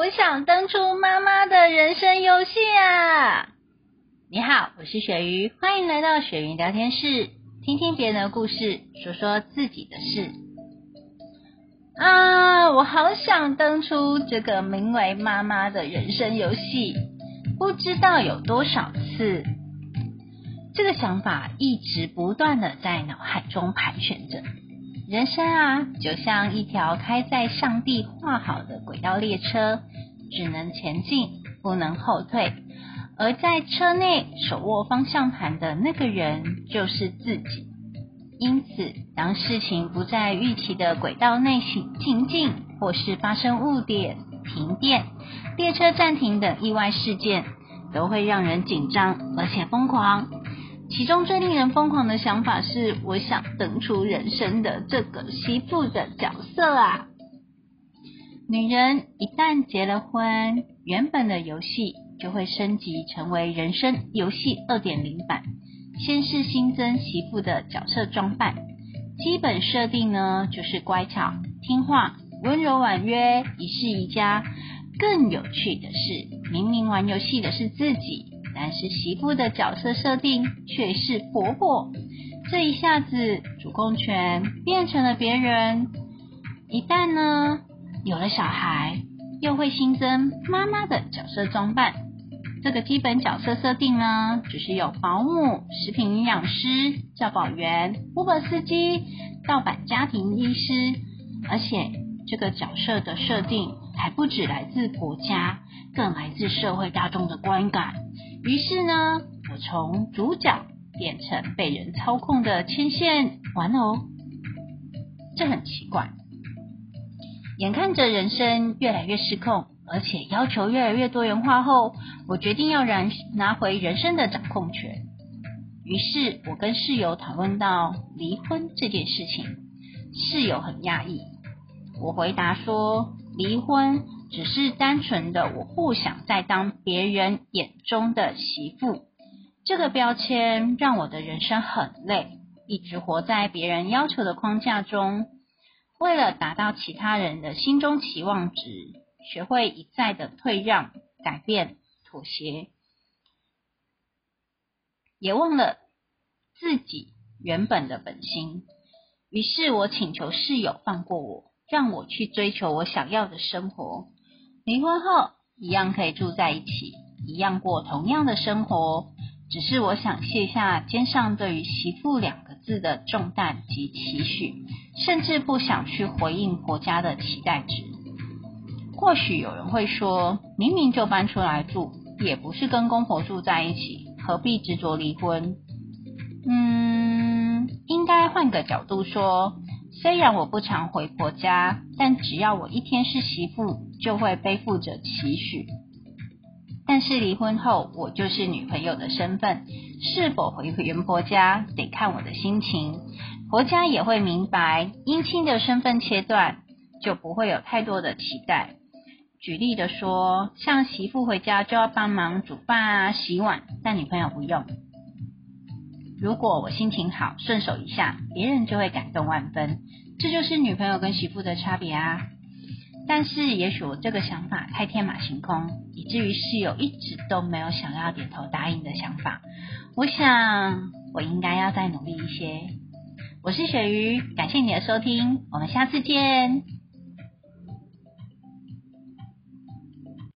我想登出妈妈的人生游戏啊！你好，我是鳕鱼，欢迎来到鳕鱼聊天室，听听别人的故事，说说自己的事。啊，我好想登出这个名为妈妈的人生游戏，不知道有多少次，这个想法一直不断的在脑海中盘旋着。人生啊，就像一条开在上帝画好的轨道列车，只能前进，不能后退。而在车内手握方向盘的那个人，就是自己。因此，当事情不在预期的轨道内行行进，或是发生误点、停电、列车暂停等意外事件，都会让人紧张而且疯狂。其中最令人疯狂的想法是，我想登出人生的这个媳妇的角色啊！女人一旦结了婚，原本的游戏就会升级成为人生游戏二点零版。先是新增媳妇的角色装扮，基本设定呢就是乖巧、听话、温柔婉约、一世一家。更有趣的是，明明玩游戏的是自己。但是媳妇的角色设定却是婆婆，这一下子主控权变成了别人。一旦呢有了小孩，又会新增妈妈的角色装扮。这个基本角色设定呢，只是有保姆、食品营养师、教保员、Uber 司机、盗版家庭医师，而且这个角色的设定还不止来自国家，更来自社会大众的观感。于是呢，我从主角变成被人操控的牵线玩偶，这很奇怪。眼看着人生越来越失控，而且要求越来越多元化后，我决定要拿拿回人生的掌控权。于是我跟室友讨论到离婚这件事情，室友很讶异。我回答说，离婚。只是单纯的，我不想再当别人眼中的媳妇。这个标签让我的人生很累，一直活在别人要求的框架中。为了达到其他人的心中期望值，学会一再的退让、改变、妥协，也忘了自己原本的本心。于是我请求室友放过我，让我去追求我想要的生活。离婚后一样可以住在一起，一样过同样的生活，只是我想卸下肩上对于媳妇两个字的重担及期许，甚至不想去回应婆家的期待值。或许有人会说，明明就搬出来住，也不是跟公婆住在一起，何必执着离婚？嗯，应该换个角度说。虽然我不常回婆家，但只要我一天是媳妇，就会背负着期许。但是离婚后，我就是女朋友的身份，是否回原婆家得看我的心情。婆家也会明白，姻亲的身份切断，就不会有太多的期待。举例的说，像媳妇回家就要帮忙煮饭啊、洗碗，但女朋友不用。如果我心情好，顺手一下，别人就会感动万分。这就是女朋友跟媳妇的差别啊！但是，也许我这个想法太天马行空，以至于室友一直都没有想要点头答应的想法。我想，我应该要再努力一些。我是鳕鱼，感谢你的收听，我们下次见。